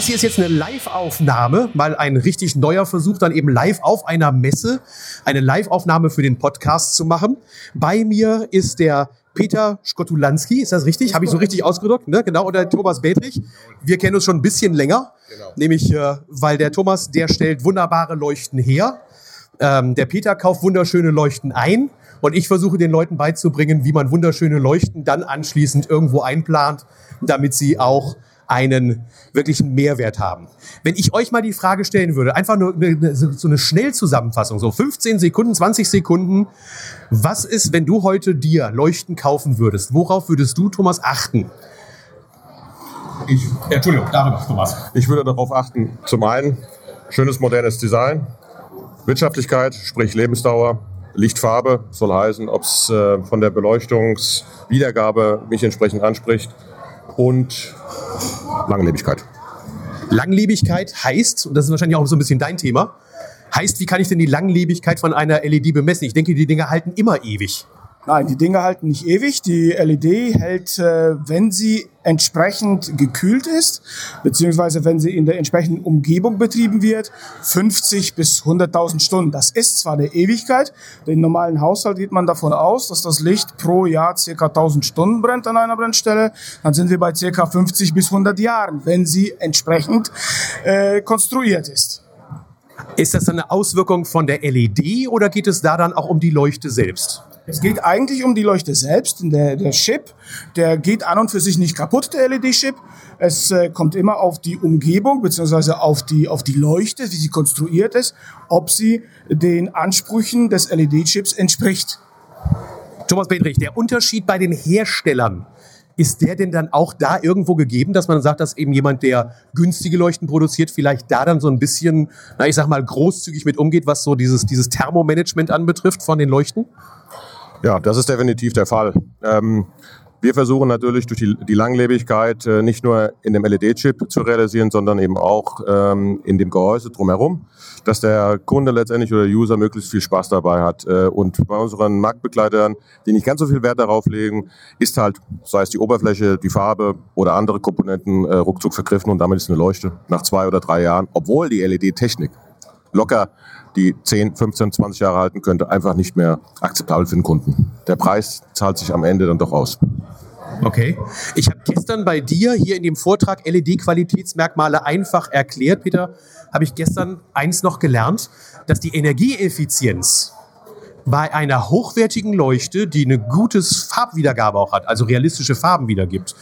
Das hier ist jetzt eine Live-Aufnahme, mal ein richtig neuer Versuch, dann eben live auf einer Messe eine Live-Aufnahme für den Podcast zu machen. Bei mir ist der Peter Skotulanski, ist das richtig? Habe ich so richtig ausgedrückt? Ne? Genau, oder Thomas Bedrich. Wir kennen uns schon ein bisschen länger, genau. nämlich äh, weil der Thomas, der stellt wunderbare Leuchten her. Ähm, der Peter kauft wunderschöne Leuchten ein und ich versuche den Leuten beizubringen, wie man wunderschöne Leuchten dann anschließend irgendwo einplant, damit sie auch einen wirklichen Mehrwert haben. Wenn ich euch mal die Frage stellen würde, einfach nur eine, so eine Schnellzusammenfassung, so 15 Sekunden, 20 Sekunden, was ist, wenn du heute dir Leuchten kaufen würdest? Worauf würdest du, Thomas, achten? Ich, Entschuldigung, darüber, Thomas. Ich würde darauf achten, zum einen schönes modernes Design, Wirtschaftlichkeit, sprich Lebensdauer, Lichtfarbe soll heißen, ob es äh, von der Beleuchtungswiedergabe mich entsprechend anspricht und Langlebigkeit. Langlebigkeit heißt, und das ist wahrscheinlich auch so ein bisschen dein Thema, heißt, wie kann ich denn die Langlebigkeit von einer LED bemessen? Ich denke, die Dinge halten immer ewig. Nein, die Dinge halten nicht ewig. Die LED hält, äh, wenn sie entsprechend gekühlt ist, beziehungsweise wenn sie in der entsprechenden Umgebung betrieben wird, 50 bis 100.000 Stunden. Das ist zwar eine Ewigkeit, den normalen Haushalt geht man davon aus, dass das Licht pro Jahr circa 1000 Stunden brennt an einer Brennstelle. Dann sind wir bei circa 50 bis 100 Jahren, wenn sie entsprechend äh, konstruiert ist. Ist das eine Auswirkung von der LED oder geht es da dann auch um die Leuchte selbst? Es geht eigentlich um die Leuchte selbst. Der, der Chip, der geht an und für sich nicht kaputt, der LED-Chip. Es äh, kommt immer auf die Umgebung beziehungsweise auf die, auf die Leuchte, wie sie konstruiert ist, ob sie den Ansprüchen des LED-Chips entspricht. Thomas Bedrich, der Unterschied bei den Herstellern, ist der denn dann auch da irgendwo gegeben, dass man sagt, dass eben jemand, der günstige Leuchten produziert, vielleicht da dann so ein bisschen, na ich sag mal, großzügig mit umgeht, was so dieses, dieses Thermomanagement anbetrifft von den Leuchten? Ja, das ist definitiv der Fall. Ähm, wir versuchen natürlich durch die, die Langlebigkeit äh, nicht nur in dem LED-Chip zu realisieren, sondern eben auch ähm, in dem Gehäuse drumherum, dass der Kunde letztendlich oder der User möglichst viel Spaß dabei hat. Äh, und bei unseren Marktbegleitern, die nicht ganz so viel Wert darauf legen, ist halt, sei es die Oberfläche, die Farbe oder andere Komponenten äh, ruckzuck vergriffen und damit ist eine Leuchte nach zwei oder drei Jahren, obwohl die LED-Technik locker die 10, 15, 20 Jahre halten könnte, einfach nicht mehr akzeptabel für den Kunden. Der Preis zahlt sich am Ende dann doch aus. Okay. Ich habe gestern bei dir hier in dem Vortrag LED-Qualitätsmerkmale einfach erklärt, Peter, habe ich gestern eins noch gelernt, dass die Energieeffizienz bei einer hochwertigen Leuchte, die eine gutes Farbwiedergabe auch hat, also realistische Farben wiedergibt,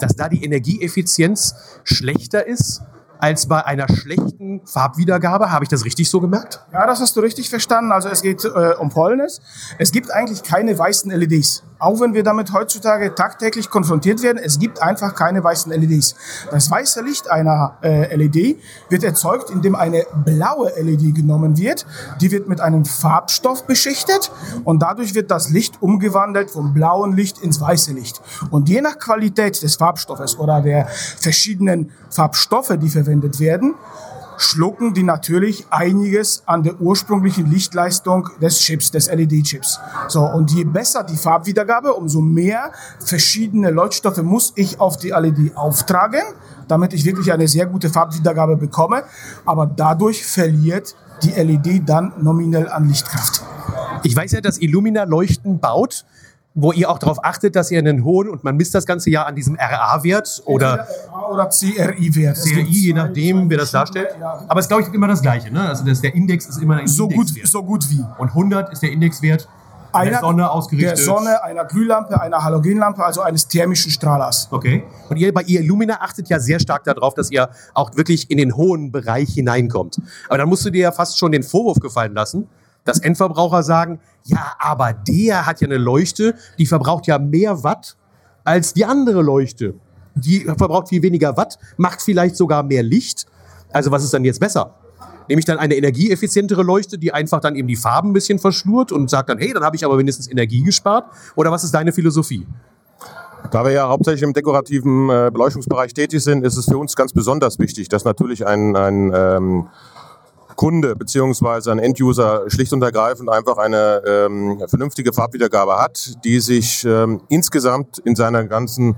dass da die Energieeffizienz schlechter ist als bei einer schlechten Farbwiedergabe. Habe ich das richtig so gemerkt? Ja, das hast du richtig verstanden. Also es geht äh, um Fäulnis. Es gibt eigentlich keine weißen LEDs. Auch wenn wir damit heutzutage tagtäglich konfrontiert werden, es gibt einfach keine weißen LEDs. Das weiße Licht einer äh, LED wird erzeugt, indem eine blaue LED genommen wird. Die wird mit einem Farbstoff beschichtet und dadurch wird das Licht umgewandelt vom blauen Licht ins weiße Licht. Und je nach Qualität des Farbstoffes oder der verschiedenen Farbstoffe, die verwendet werden, schlucken die natürlich einiges an der ursprünglichen Lichtleistung des Chips, des LED-Chips. So, und je besser die Farbwiedergabe, umso mehr verschiedene Leuchtstoffe muss ich auf die LED auftragen, damit ich wirklich eine sehr gute Farbwiedergabe bekomme. Aber dadurch verliert die LED dann nominell an Lichtkraft. Ich weiß ja, dass Illumina Leuchten baut wo ihr auch darauf achtet, dass ihr einen hohen, und man misst das ganze Jahr an diesem RA-Wert oder, oder CRI-Wert. CRI, je nachdem, wer das darstellt. Aber es ist, glaube ich, immer das Gleiche. Ne? Also das, der Index ist immer ein so Gut, so gut wie. Und 100 ist der Indexwert einer, der Sonne ausgerichtet. Der Sonne, einer Glühlampe, einer Halogenlampe, also eines thermischen Strahlers. Okay. Und ihr bei ihr Illumina achtet ja sehr stark darauf, dass ihr auch wirklich in den hohen Bereich hineinkommt. Aber dann musst du dir ja fast schon den Vorwurf gefallen lassen, dass Endverbraucher sagen, ja, aber der hat ja eine Leuchte, die verbraucht ja mehr Watt als die andere Leuchte. Die verbraucht viel weniger Watt, macht vielleicht sogar mehr Licht. Also was ist dann jetzt besser? Nehme ich dann eine energieeffizientere Leuchte, die einfach dann eben die Farben ein bisschen verschlurt und sagt dann, hey, dann habe ich aber wenigstens Energie gespart? Oder was ist deine Philosophie? Da wir ja hauptsächlich im dekorativen äh, Beleuchtungsbereich tätig sind, ist es für uns ganz besonders wichtig, dass natürlich ein, ein ähm, Kunde beziehungsweise ein Enduser schlicht und ergreifend einfach eine ähm, vernünftige Farbwiedergabe hat, die sich ähm, insgesamt in seiner ganzen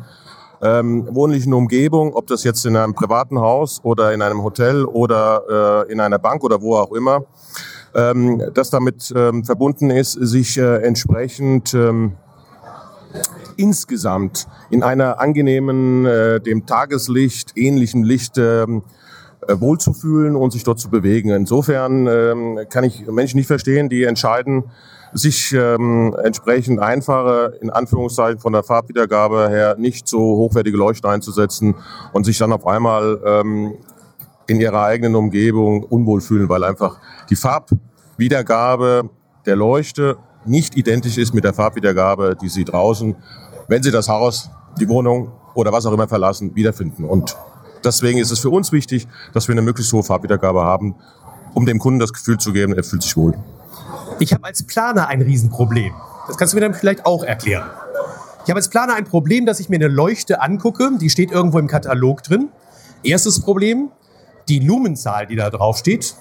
ähm, wohnlichen Umgebung, ob das jetzt in einem privaten Haus oder in einem Hotel oder äh, in einer Bank oder wo auch immer, ähm, das damit ähm, verbunden ist, sich äh, entsprechend ähm, insgesamt in einer angenehmen, äh, dem Tageslicht ähnlichen Licht ähm, äh, wohlzufühlen und sich dort zu bewegen. Insofern ähm, kann ich Menschen nicht verstehen, die entscheiden, sich ähm, entsprechend einfache, in Anführungszeichen von der Farbwiedergabe her, nicht so hochwertige Leuchten einzusetzen und sich dann auf einmal ähm, in ihrer eigenen Umgebung unwohl fühlen, weil einfach die Farbwiedergabe der Leuchte nicht identisch ist mit der Farbwiedergabe, die sie draußen, wenn sie das Haus, die Wohnung oder was auch immer verlassen, wiederfinden. Und deswegen ist es für uns wichtig, dass wir eine möglichst hohe Farbwiedergabe haben, um dem Kunden das Gefühl zu geben, er fühlt sich wohl. Ich habe als Planer ein Riesenproblem. Das kannst du mir dann vielleicht auch erklären. Ich habe als Planer ein Problem, dass ich mir eine Leuchte angucke, die steht irgendwo im Katalog drin. Erstes Problem, die Lumenzahl, die da drauf steht,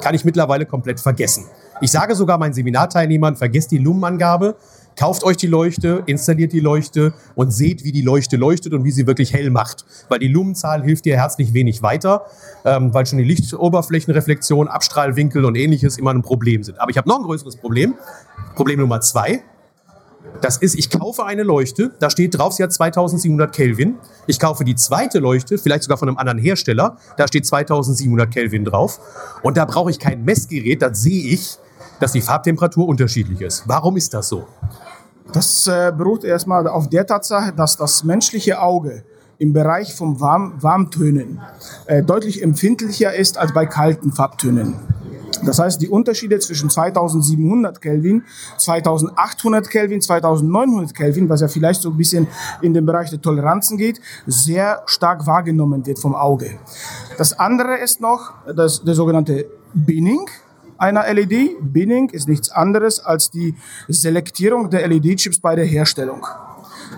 kann ich mittlerweile komplett vergessen. Ich sage sogar meinen Seminarteilnehmern, vergesst die Lumenangabe, Kauft euch die Leuchte, installiert die Leuchte und seht, wie die Leuchte leuchtet und wie sie wirklich hell macht. Weil die Lumenzahl hilft dir herzlich wenig weiter, ähm, weil schon die Lichtoberflächenreflexion, Abstrahlwinkel und ähnliches immer ein Problem sind. Aber ich habe noch ein größeres Problem. Problem Nummer zwei. Das ist, ich kaufe eine Leuchte, da steht drauf, sie hat 2700 Kelvin. Ich kaufe die zweite Leuchte, vielleicht sogar von einem anderen Hersteller, da steht 2700 Kelvin drauf. Und da brauche ich kein Messgerät, das sehe ich, dass die Farbtemperatur unterschiedlich ist. Warum ist das so? Das äh, beruht erstmal auf der Tatsache, dass das menschliche Auge im Bereich von Warm Warmtönen äh, deutlich empfindlicher ist als bei kalten Farbtönen. Das heißt, die Unterschiede zwischen 2700 Kelvin, 2800 Kelvin, 2900 Kelvin, was ja vielleicht so ein bisschen in den Bereich der Toleranzen geht, sehr stark wahrgenommen wird vom Auge. Das andere ist noch das, der sogenannte Binning einer LED. Binning ist nichts anderes als die Selektierung der LED-Chips bei der Herstellung.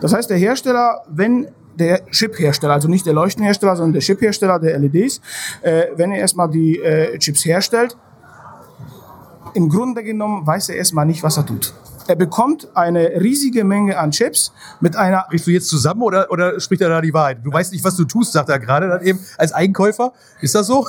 Das heißt, der Hersteller, wenn der Chip-Hersteller, also nicht der Leuchtenhersteller, sondern der Chip-Hersteller der LEDs, äh, wenn er erstmal die äh, Chips herstellt, im Grunde genommen weiß er erstmal nicht, was er tut. Er bekommt eine riesige Menge an Chips mit einer. Sprichst du jetzt zusammen oder, oder spricht er da die Wahrheit? Du weißt nicht, was du tust, sagt er gerade dann eben als Einkäufer. Ist das so?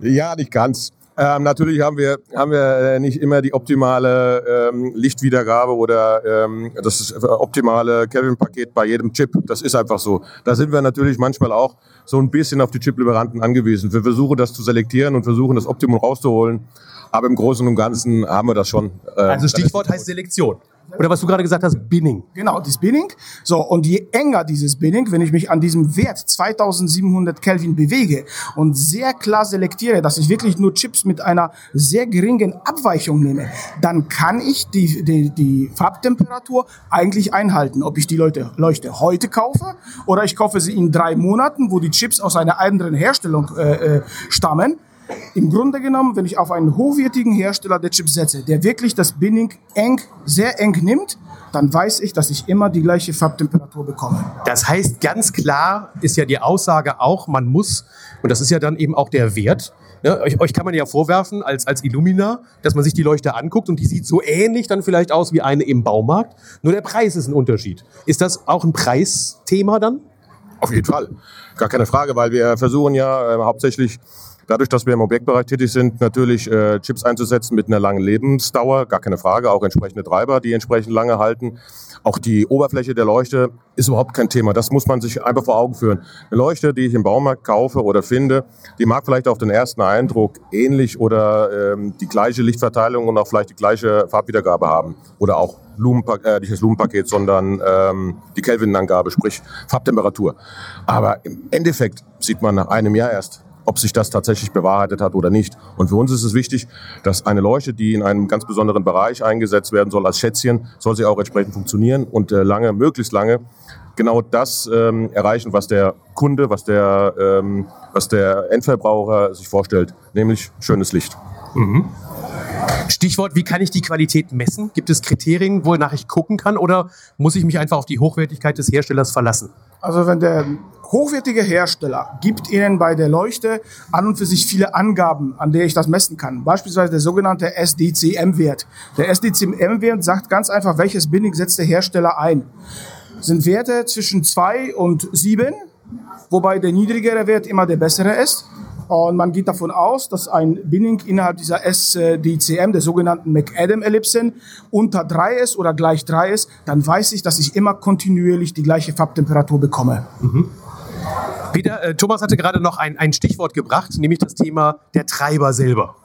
Ja, nicht ganz. Ähm, natürlich haben wir, haben wir äh, nicht immer die optimale ähm, Lichtwiedergabe oder ähm, das optimale Kelvin-Paket bei jedem Chip. Das ist einfach so. Da sind wir natürlich manchmal auch so ein bisschen auf die Chip-Lieferanten angewiesen. Wir versuchen das zu selektieren und versuchen das Optimum rauszuholen. Aber im Großen und Ganzen haben wir das schon. Äh, also Stichwort heißt Selektion. Oder was du gerade gesagt hast, Binning. Genau, das Binning. So, und je enger dieses Binning, wenn ich mich an diesem Wert 2700 Kelvin bewege und sehr klar selektiere, dass ich wirklich nur Chips mit einer sehr geringen Abweichung nehme, dann kann ich die, die, die Farbtemperatur eigentlich einhalten. Ob ich die Leute, Leuchte heute kaufe oder ich kaufe sie in drei Monaten, wo die Chips aus einer anderen Herstellung äh, äh stammen, im Grunde genommen, wenn ich auf einen hochwertigen Hersteller der Chips setze, der wirklich das Binning eng, sehr eng nimmt, dann weiß ich, dass ich immer die gleiche Farbtemperatur bekomme. Das heißt, ganz klar ist ja die Aussage auch, man muss, und das ist ja dann eben auch der Wert, ja, euch, euch, kann man ja vorwerfen als, als Illumina, dass man sich die Leuchte anguckt und die sieht so ähnlich dann vielleicht aus wie eine im Baumarkt. Nur der Preis ist ein Unterschied. Ist das auch ein Preisthema dann? Auf jeden Fall. Gar keine Frage, weil wir versuchen ja äh, hauptsächlich Dadurch, dass wir im Objektbereich tätig sind, natürlich äh, Chips einzusetzen mit einer langen Lebensdauer, gar keine Frage, auch entsprechende Treiber, die entsprechend lange halten. Auch die Oberfläche der Leuchte ist überhaupt kein Thema. Das muss man sich einfach vor Augen führen. Eine Leuchte, die ich im Baumarkt kaufe oder finde, die mag vielleicht auf den ersten Eindruck ähnlich oder ähm, die gleiche Lichtverteilung und auch vielleicht die gleiche Farbwiedergabe haben. Oder auch Lumenpak äh, nicht das Lumenpaket, sondern ähm, die Kelvin-Angabe, sprich Farbtemperatur. Aber im Endeffekt sieht man nach einem Jahr erst, ob sich das tatsächlich bewahrheitet hat oder nicht. Und für uns ist es wichtig, dass eine Leuchte, die in einem ganz besonderen Bereich eingesetzt werden soll als Schätzchen, soll sie auch entsprechend funktionieren und äh, lange, möglichst lange genau das ähm, erreichen, was der Kunde, was der, ähm, was der Endverbraucher sich vorstellt, nämlich schönes Licht. Mhm. Stichwort, wie kann ich die Qualität messen? Gibt es Kriterien, wonach ich gucken kann oder muss ich mich einfach auf die Hochwertigkeit des Herstellers verlassen? Also wenn der hochwertige Hersteller gibt Ihnen bei der Leuchte an und für sich viele Angaben, an der ich das messen kann. Beispielsweise der sogenannte SDCM-Wert. Der SDCM-Wert sagt ganz einfach, welches Binning setzt der Hersteller ein. sind Werte zwischen 2 und 7, wobei der niedrigere Wert immer der bessere ist. Und man geht davon aus, dass ein Binning innerhalb dieser SDCM, der sogenannten McAdam-Ellipsen, unter 3 ist oder gleich 3 ist. Dann weiß ich, dass ich immer kontinuierlich die gleiche Farbtemperatur bekomme. Mhm. Peter, äh, Thomas hatte gerade noch ein, ein Stichwort gebracht, nämlich das Thema der Treiber selber.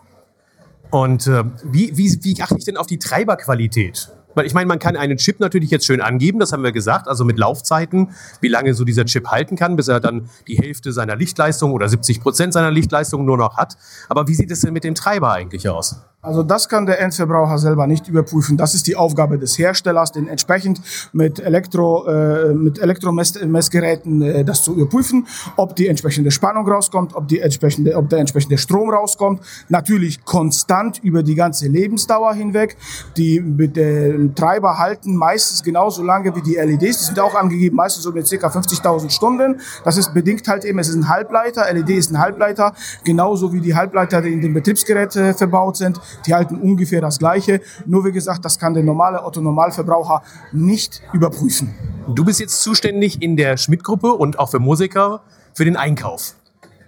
Und äh, wie, wie, wie achte ich denn auf die Treiberqualität? Ich meine, man kann einen Chip natürlich jetzt schön angeben, das haben wir gesagt, also mit Laufzeiten, wie lange so dieser Chip halten kann, bis er dann die Hälfte seiner Lichtleistung oder 70 Prozent seiner Lichtleistung nur noch hat. Aber wie sieht es denn mit dem Treiber eigentlich aus? Also das kann der Endverbraucher selber nicht überprüfen. Das ist die Aufgabe des Herstellers, den entsprechend mit Elektro äh, mit Elektromessgeräten äh, das zu überprüfen, ob die entsprechende Spannung rauskommt, ob die entsprechende, ob der entsprechende Strom rauskommt. Natürlich konstant über die ganze Lebensdauer hinweg. Die mit den Treiber halten meistens genauso lange wie die LEDs. Die sind auch angegeben, meistens so mit ca. 50.000 Stunden. Das ist bedingt halt eben, es ist ein Halbleiter, LED ist ein Halbleiter, genauso wie die Halbleiter, die in den Betriebsgeräten verbaut sind die halten ungefähr das Gleiche. Nur wie gesagt, das kann der normale Otto-Normalverbraucher nicht überprüfen. Du bist jetzt zuständig in der Schmidt-Gruppe und auch für Musiker für den Einkauf.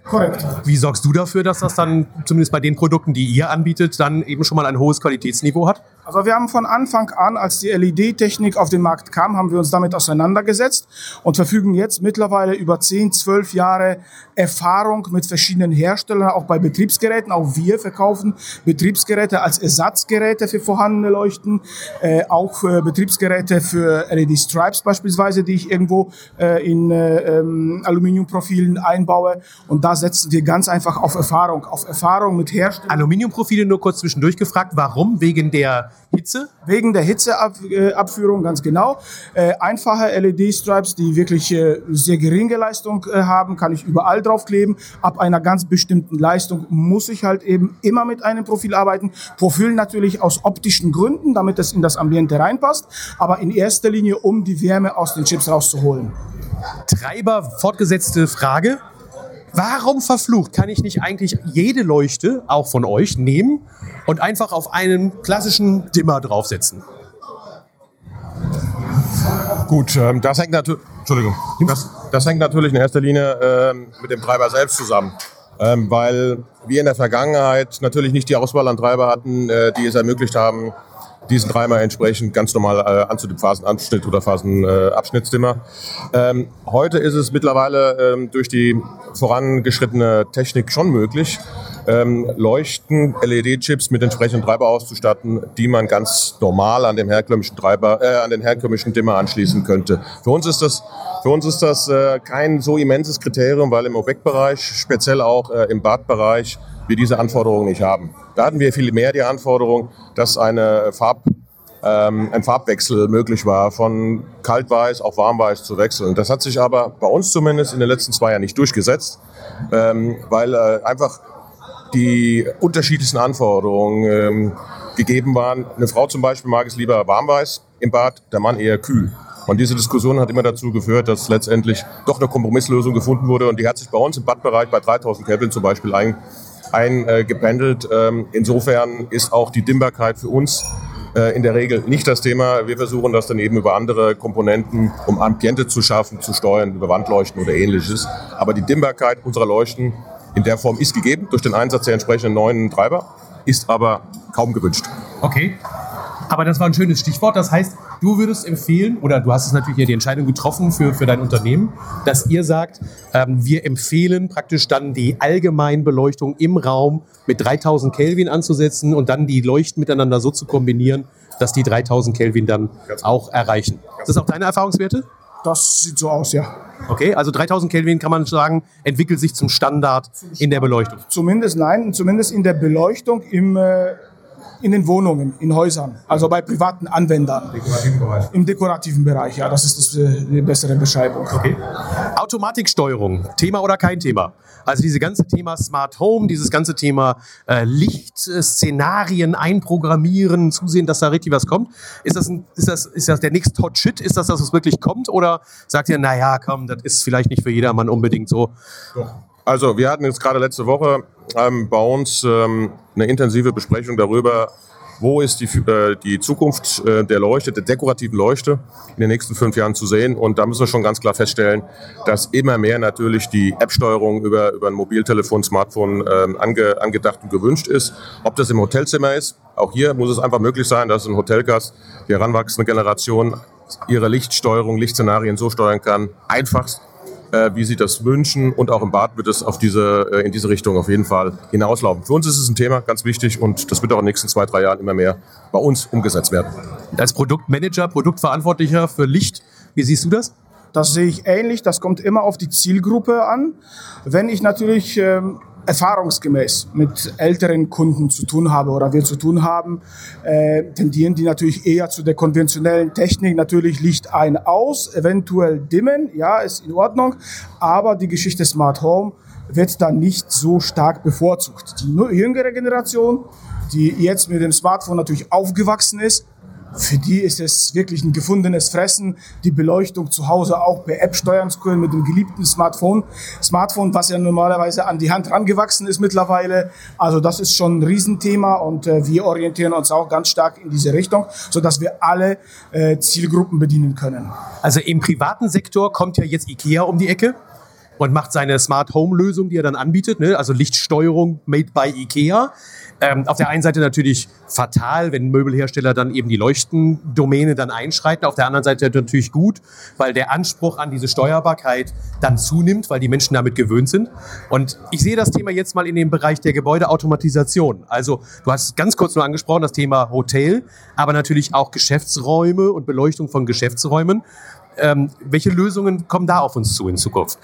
Korrekt. Wie sorgst du dafür, dass das dann zumindest bei den Produkten, die ihr anbietet, dann eben schon mal ein hohes Qualitätsniveau hat? Also wir haben von Anfang an, als die LED-Technik auf den Markt kam, haben wir uns damit auseinandergesetzt und verfügen jetzt mittlerweile über 10, 12 Jahre Erfahrung mit verschiedenen Herstellern, auch bei Betriebsgeräten. Auch wir verkaufen Betriebsgeräte als Ersatzgeräte für vorhandene Leuchten, äh, auch äh, Betriebsgeräte für LED-Stripes beispielsweise, die ich irgendwo äh, in äh, ähm, Aluminiumprofilen einbaue. Und da setzen wir ganz einfach auf Erfahrung, auf Erfahrung mit Herstellern. Aluminiumprofile nur kurz zwischendurch gefragt, warum? Wegen der Hitze? Wegen der Hitzeabführung, ganz genau. Äh, einfache LED-Stripes, die wirklich äh, sehr geringe Leistung äh, haben, kann ich überall draufkleben. Ab einer ganz bestimmten Leistung muss ich halt eben immer mit einem Profil arbeiten. Profil natürlich aus optischen Gründen, damit es in das Ambiente reinpasst, aber in erster Linie, um die Wärme aus den Chips rauszuholen. Treiber, fortgesetzte Frage. Warum verflucht kann ich nicht eigentlich jede Leuchte, auch von euch, nehmen und einfach auf einen klassischen Dimmer draufsetzen? Gut, ähm, das, hängt Entschuldigung. Das, das, hängt natürlich in erster Linie ähm, mit dem Treiber selbst zusammen. Ähm, weil wir in der Vergangenheit natürlich nicht die Auswahl an Treiber hatten, äh, die es ermöglicht haben, diesen dreimal entsprechend ganz normal äh, anzudimmen, Phasenanschnitt oder Phasenabschnittsdimmer. Äh, ähm, heute ist es mittlerweile ähm, durch die vorangeschrittene Technik schon möglich, ähm, Leuchten, LED-Chips mit entsprechenden Treiber auszustatten, die man ganz normal an dem herkömmlichen Treiber, äh, an den herkömmlichen Dimmer anschließen könnte. Für uns ist das, für uns ist das äh, kein so immenses Kriterium, weil im OBEC-Bereich, speziell auch äh, im Badbereich, wir diese Anforderungen nicht haben. Da hatten wir viel mehr die Anforderung, dass eine Farb, ähm, ein Farbwechsel möglich war, von kaltweiß auf warmweiß zu wechseln. Das hat sich aber bei uns zumindest in den letzten zwei Jahren nicht durchgesetzt, ähm, weil äh, einfach die unterschiedlichsten Anforderungen ähm, gegeben waren. Eine Frau zum Beispiel mag es lieber warmweiß im Bad, der Mann eher kühl. Und diese Diskussion hat immer dazu geführt, dass letztendlich doch eine Kompromisslösung gefunden wurde. Und die hat sich bei uns im Badbereich bei 3000 Kelvin zum Beispiel ein, eingependelt. Ähm, insofern ist auch die Dimmbarkeit für uns äh, in der Regel nicht das Thema. Wir versuchen das dann eben über andere Komponenten, um Ambiente zu schaffen, zu steuern, über Wandleuchten oder ähnliches. Aber die Dimmbarkeit unserer Leuchten in der Form ist gegeben durch den Einsatz der entsprechenden neuen Treiber, ist aber kaum gewünscht. Okay. Aber das war ein schönes Stichwort. Das heißt, du würdest empfehlen, oder du hast es natürlich hier die Entscheidung getroffen für, für dein Unternehmen, dass ihr sagt, ähm, wir empfehlen praktisch dann die Allgemeinbeleuchtung im Raum mit 3000 Kelvin anzusetzen und dann die Leuchten miteinander so zu kombinieren, dass die 3000 Kelvin dann auch erreichen. Ist das auch deine Erfahrungswerte? Das sieht so aus, ja. Okay, also 3000 Kelvin kann man sagen, entwickelt sich zum Standard in der Beleuchtung. Zumindest nein, zumindest in der Beleuchtung im äh, in den Wohnungen, in Häusern, also bei privaten Anwendern. Dekorativen Bereich. Im dekorativen Bereich, ja, das ist das, äh, die bessere Beschreibung. Okay. Automatiksteuerung, Thema oder kein Thema? Also dieses ganze Thema Smart Home, dieses ganze Thema äh, Lichtszenarien einprogrammieren, zusehen, dass da richtig was kommt. Ist das, ein, ist das, ist das der nächste Hot Shit? Ist das, dass es wirklich kommt? Oder sagt ihr, naja, komm, das ist vielleicht nicht für jedermann unbedingt so? Doch. Also wir hatten jetzt gerade letzte Woche ähm, bei uns ähm, eine intensive Besprechung darüber, wo ist die, äh, die Zukunft äh, der Leuchte, der dekorativen Leuchte in den nächsten fünf Jahren zu sehen. Und da müssen wir schon ganz klar feststellen, dass immer mehr natürlich die App-Steuerung über, über ein Mobiltelefon, Smartphone ähm, ange, angedacht und gewünscht ist. Ob das im Hotelzimmer ist, auch hier muss es einfach möglich sein, dass ein Hotelgast, die heranwachsende Generation, ihre Lichtsteuerung, Lichtszenarien so steuern kann, einfachst äh, wie sie das wünschen. Und auch im Bad wird es auf diese, äh, in diese Richtung auf jeden Fall hinauslaufen. Für uns ist es ein Thema, ganz wichtig, und das wird auch in den nächsten zwei, drei Jahren immer mehr bei uns umgesetzt werden. Als Produktmanager, Produktverantwortlicher für Licht, wie siehst du das? Das sehe ich ähnlich. Das kommt immer auf die Zielgruppe an. Wenn ich natürlich ähm, erfahrungsgemäß mit älteren Kunden zu tun habe oder wir zu tun haben, äh, tendieren die natürlich eher zu der konventionellen Technik. Natürlich Licht ein aus, eventuell dimmen, ja, ist in Ordnung, aber die Geschichte Smart Home wird dann nicht so stark bevorzugt. Die jüngere Generation, die jetzt mit dem Smartphone natürlich aufgewachsen ist, für die ist es wirklich ein gefundenes Fressen, die Beleuchtung zu Hause auch per App steuern zu können mit dem geliebten Smartphone. Smartphone, was ja normalerweise an die Hand rangewachsen ist mittlerweile. Also das ist schon ein Riesenthema und äh, wir orientieren uns auch ganz stark in diese Richtung, sodass wir alle äh, Zielgruppen bedienen können. Also im privaten Sektor kommt ja jetzt IKEA um die Ecke und macht seine Smart Home Lösung, die er dann anbietet, ne? also Lichtsteuerung made by IKEA. Ähm, auf der einen Seite natürlich fatal, wenn Möbelhersteller dann eben die Leuchtendomäne dann einschreiten. Auf der anderen Seite natürlich gut, weil der Anspruch an diese Steuerbarkeit dann zunimmt, weil die Menschen damit gewöhnt sind. Und ich sehe das Thema jetzt mal in dem Bereich der Gebäudeautomatisation. Also du hast ganz kurz nur angesprochen, das Thema Hotel, aber natürlich auch Geschäftsräume und Beleuchtung von Geschäftsräumen. Ähm, welche Lösungen kommen da auf uns zu in Zukunft?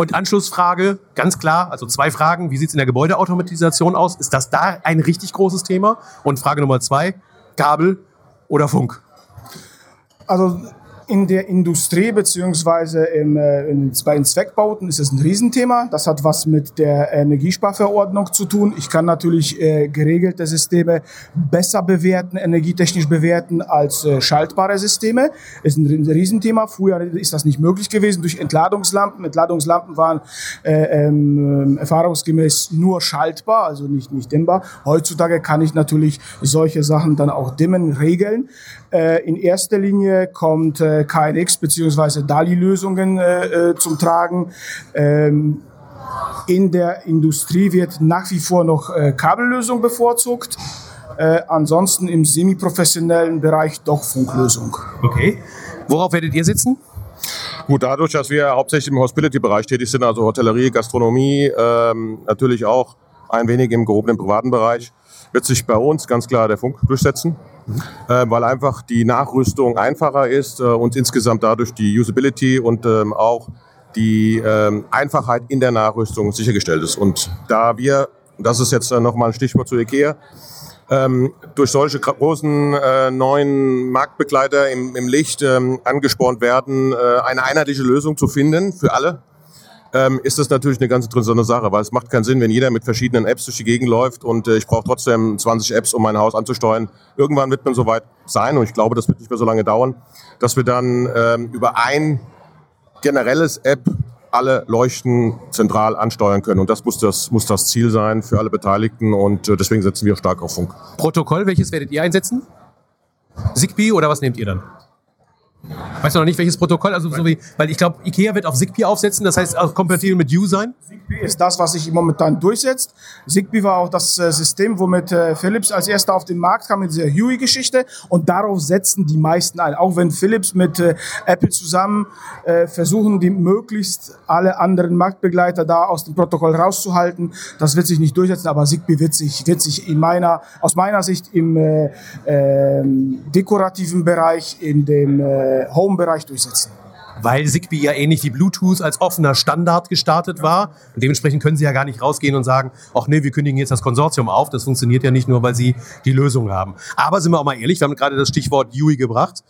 Und Anschlussfrage, ganz klar, also zwei Fragen. Wie sieht es in der Gebäudeautomatisation aus? Ist das da ein richtig großes Thema? Und Frage Nummer zwei, Kabel oder Funk? Also in der Industrie beziehungsweise im, äh, in, bei den Zweckbauten ist es ein Riesenthema. Das hat was mit der Energiesparverordnung zu tun. Ich kann natürlich äh, geregelte Systeme besser bewerten, energietechnisch bewerten als äh, schaltbare Systeme. Ist ein Riesenthema. Früher ist das nicht möglich gewesen durch Entladungslampen. Entladungslampen waren äh, ähm, erfahrungsgemäß nur schaltbar, also nicht, nicht dimmbar. Heutzutage kann ich natürlich solche Sachen dann auch dimmen, regeln. Äh, in erster Linie kommt äh, KNX bzw. DALI-Lösungen äh, äh, zum Tragen. Ähm, in der Industrie wird nach wie vor noch äh, Kabellösung bevorzugt. Äh, ansonsten im semiprofessionellen Bereich doch Funklösung. Okay. Worauf werdet ihr sitzen? Gut, dadurch, dass wir hauptsächlich im Hospitality-Bereich tätig sind, also Hotellerie, Gastronomie, ähm, natürlich auch ein wenig im gehobenen privaten Bereich, wird sich bei uns ganz klar der Funk durchsetzen, äh, weil einfach die Nachrüstung einfacher ist äh, und insgesamt dadurch die Usability und ähm, auch die ähm, Einfachheit in der Nachrüstung sichergestellt ist. Und da wir, das ist jetzt äh, nochmal ein Stichwort zu IKEA, ähm, durch solche großen äh, neuen Marktbegleiter im, im Licht ähm, angespornt werden, äh, eine einheitliche Lösung zu finden für alle, ähm, ist das natürlich eine ganz interessante Sache, weil es macht keinen Sinn, wenn jeder mit verschiedenen Apps durch die Gegend läuft und äh, ich brauche trotzdem 20 Apps, um mein Haus anzusteuern. Irgendwann wird man soweit sein und ich glaube, das wird nicht mehr so lange dauern, dass wir dann ähm, über ein generelles App alle Leuchten zentral ansteuern können. Und das muss das, muss das Ziel sein für alle Beteiligten und äh, deswegen setzen wir stark auf Funk. Protokoll, welches werdet ihr einsetzen? Zigbee oder was nehmt ihr dann? Weißt du noch nicht, welches Protokoll? Also so wie, weil ich glaube, IKEA wird auf Zigbee aufsetzen, das heißt auch kompatibel mit U sein. Zigbee ist das, was sich momentan durchsetzt. Zigbee war auch das äh, System, womit äh, Philips als erster auf den Markt kam mit dieser Huey-Geschichte und darauf setzen die meisten ein. Auch wenn Philips mit äh, Apple zusammen äh, versuchen, die möglichst alle anderen Marktbegleiter da aus dem Protokoll rauszuhalten, das wird sich nicht durchsetzen, aber Zigbee wird sich, wird sich in meiner, aus meiner Sicht im äh, äh, dekorativen Bereich, in dem äh, Home-Bereich durchsetzen. Weil Zigbee ja ähnlich wie Bluetooth als offener Standard gestartet war. Und dementsprechend können sie ja gar nicht rausgehen und sagen, ach nee, wir kündigen jetzt das Konsortium auf. Das funktioniert ja nicht nur, weil sie die Lösung haben. Aber sind wir auch mal ehrlich, wir haben gerade das Stichwort UI gebracht.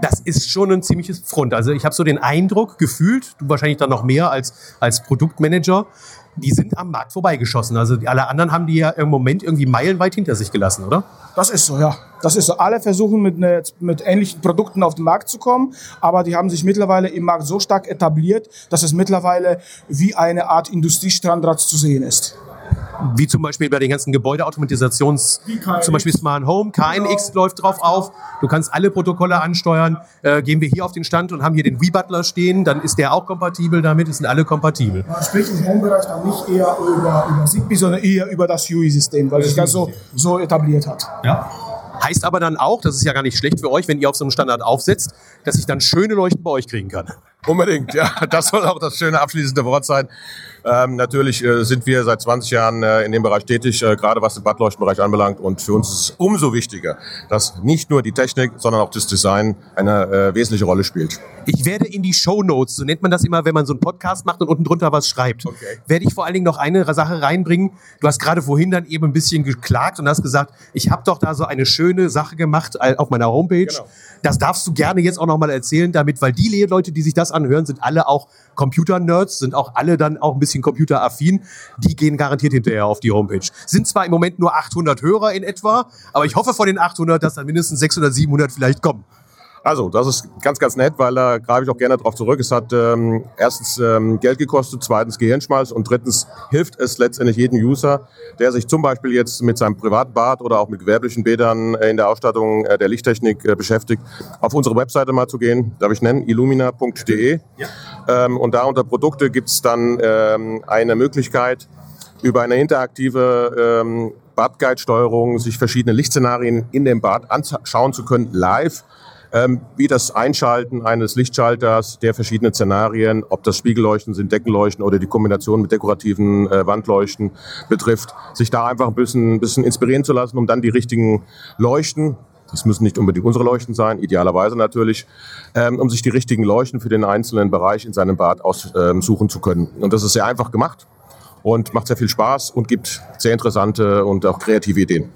Das ist schon ein ziemliches Front. Also ich habe so den Eindruck gefühlt, du wahrscheinlich dann noch mehr als, als Produktmanager, die sind am Markt vorbeigeschossen. Also alle anderen haben die ja im Moment irgendwie meilenweit hinter sich gelassen, oder? Das ist so, ja. Das ist so. Alle versuchen mit, ne, mit ähnlichen Produkten auf den Markt zu kommen, aber die haben sich mittlerweile im Markt so stark etabliert, dass es mittlerweile wie eine Art Industriestrandrat zu sehen ist. Wie zum Beispiel bei den ganzen Gebäudeautomatisations, zum Beispiel Smart Home, KNX genau. läuft drauf auf. Du kannst alle Protokolle ansteuern. Äh, gehen wir hier auf den Stand und haben hier den WeButler stehen, dann ist der auch kompatibel damit, es sind alle kompatibel. Man spricht im Home-Bereich dann nicht eher über, über Zigbee, sondern eher über das UI-System, weil sich das so, so etabliert hat. Ja. Heißt aber dann auch, das ist ja gar nicht schlecht für euch, wenn ihr auf so einem Standard aufsetzt, dass ich dann schöne Leuchten bei euch kriegen kann. Unbedingt, ja. Das soll auch das schöne abschließende Wort sein. Ähm, natürlich äh, sind wir seit 20 Jahren äh, in dem Bereich tätig, äh, gerade was den Badleuchtenbereich anbelangt. Und für uns ist es umso wichtiger, dass nicht nur die Technik, sondern auch das Design eine äh, wesentliche Rolle spielt. Ich werde in die Show Notes, so nennt man das immer, wenn man so einen Podcast macht und unten drunter was schreibt, okay. werde ich vor allen Dingen noch eine Sache reinbringen. Du hast gerade vorhin dann eben ein bisschen geklagt und hast gesagt, ich habe doch da so eine schöne Sache gemacht äh, auf meiner Homepage. Genau. Das darfst du gerne jetzt auch nochmal erzählen, damit, weil die Leute, die sich das anhören, sind alle auch Computer-Nerds, sind auch alle dann auch ein bisschen computeraffin. Die gehen garantiert hinterher auf die Homepage. Sind zwar im Moment nur 800 Hörer in etwa, aber ich hoffe von den 800, dass dann mindestens 600, 700 vielleicht kommen. Also, das ist ganz, ganz nett, weil da greife ich auch gerne darauf zurück. Es hat ähm, erstens ähm, Geld gekostet, zweitens Gehirnschmalz und drittens hilft es letztendlich jedem User, der sich zum Beispiel jetzt mit seinem privaten Bad oder auch mit gewerblichen Bädern äh, in der Ausstattung äh, der Lichttechnik äh, beschäftigt, auf unsere Webseite mal zu gehen, darf ich nennen, illumina.de. Ja. Ähm, und da unter Produkte gibt es dann ähm, eine Möglichkeit, über eine interaktive ähm, Badguide-Steuerung sich verschiedene Lichtszenarien in dem Bad anschauen zu können, live wie das Einschalten eines Lichtschalters der verschiedenen Szenarien, ob das Spiegelleuchten sind, Deckenleuchten oder die Kombination mit dekorativen äh, Wandleuchten betrifft, sich da einfach ein bisschen, ein bisschen inspirieren zu lassen, um dann die richtigen Leuchten, das müssen nicht unbedingt unsere Leuchten sein, idealerweise natürlich, ähm, um sich die richtigen Leuchten für den einzelnen Bereich in seinem Bad aussuchen ähm, zu können. Und das ist sehr einfach gemacht und macht sehr viel Spaß und gibt sehr interessante und auch kreative Ideen.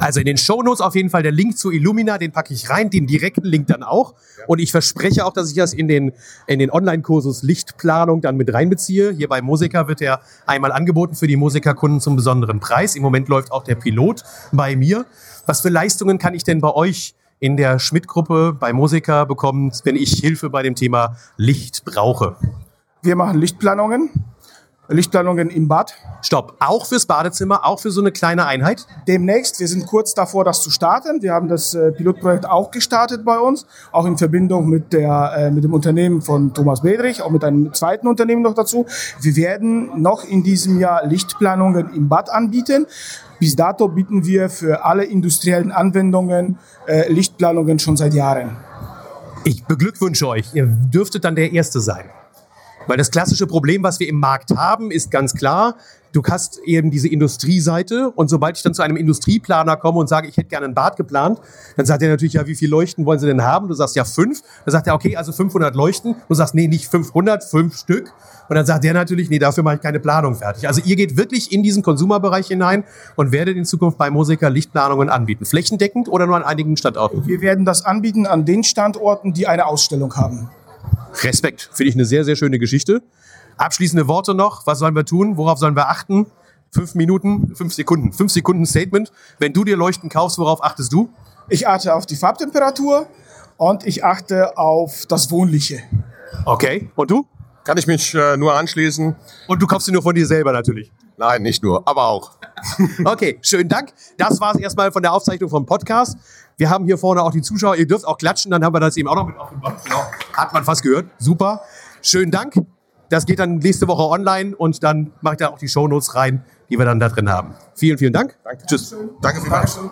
Also in den Shownotes auf jeden Fall der Link zu Illumina, den packe ich rein, den direkten Link dann auch. Und ich verspreche auch, dass ich das in den, in den Online-Kursus Lichtplanung dann mit reinbeziehe. Hier bei Musiker wird er einmal angeboten für die Musikerkunden zum besonderen Preis. Im Moment läuft auch der Pilot bei mir. Was für Leistungen kann ich denn bei euch in der Schmidt-Gruppe bei Musiker bekommen, wenn ich Hilfe bei dem Thema Licht brauche? Wir machen Lichtplanungen. Lichtplanungen im Bad. Stopp. Auch fürs Badezimmer, auch für so eine kleine Einheit? Demnächst. Wir sind kurz davor, das zu starten. Wir haben das äh, Pilotprojekt auch gestartet bei uns, auch in Verbindung mit, der, äh, mit dem Unternehmen von Thomas Bedrich, auch mit einem zweiten Unternehmen noch dazu. Wir werden noch in diesem Jahr Lichtplanungen im Bad anbieten. Bis dato bieten wir für alle industriellen Anwendungen äh, Lichtplanungen schon seit Jahren. Ich beglückwünsche euch. Ihr dürftet dann der Erste sein. Weil das klassische Problem, was wir im Markt haben, ist ganz klar, du hast eben diese Industrieseite und sobald ich dann zu einem Industrieplaner komme und sage, ich hätte gerne ein Bad geplant, dann sagt er natürlich, ja, wie viele Leuchten wollen Sie denn haben? Du sagst, ja, fünf. Dann sagt er, okay, also 500 Leuchten. Du sagst, nee, nicht 500, fünf Stück. Und dann sagt der natürlich, nee, dafür mache ich keine Planung fertig. Also ihr geht wirklich in diesen Konsumerbereich hinein und werdet in Zukunft bei Musiker Lichtplanungen anbieten. Flächendeckend oder nur an einigen Standorten? Wir werden das anbieten an den Standorten, die eine Ausstellung haben. Respekt. Finde ich eine sehr, sehr schöne Geschichte. Abschließende Worte noch. Was sollen wir tun? Worauf sollen wir achten? Fünf Minuten, fünf Sekunden. Fünf Sekunden Statement. Wenn du dir Leuchten kaufst, worauf achtest du? Ich achte auf die Farbtemperatur und ich achte auf das Wohnliche. Okay. Und du? Kann ich mich äh, nur anschließen. Und du kaufst sie nur von dir selber natürlich. Nein, nicht nur, aber auch. okay, schönen Dank. Das war es erstmal von der Aufzeichnung vom Podcast. Wir haben hier vorne auch die Zuschauer. Ihr dürft auch klatschen, dann haben wir das eben auch noch mit auf dem Band. Genau. Hat man fast gehört. Super. Schönen Dank. Das geht dann nächste Woche online und dann mache ich da auch die Shownotes rein, die wir dann da drin haben. Vielen, vielen Dank. Danke. Tschüss. Danke vielmals. Dankeschön.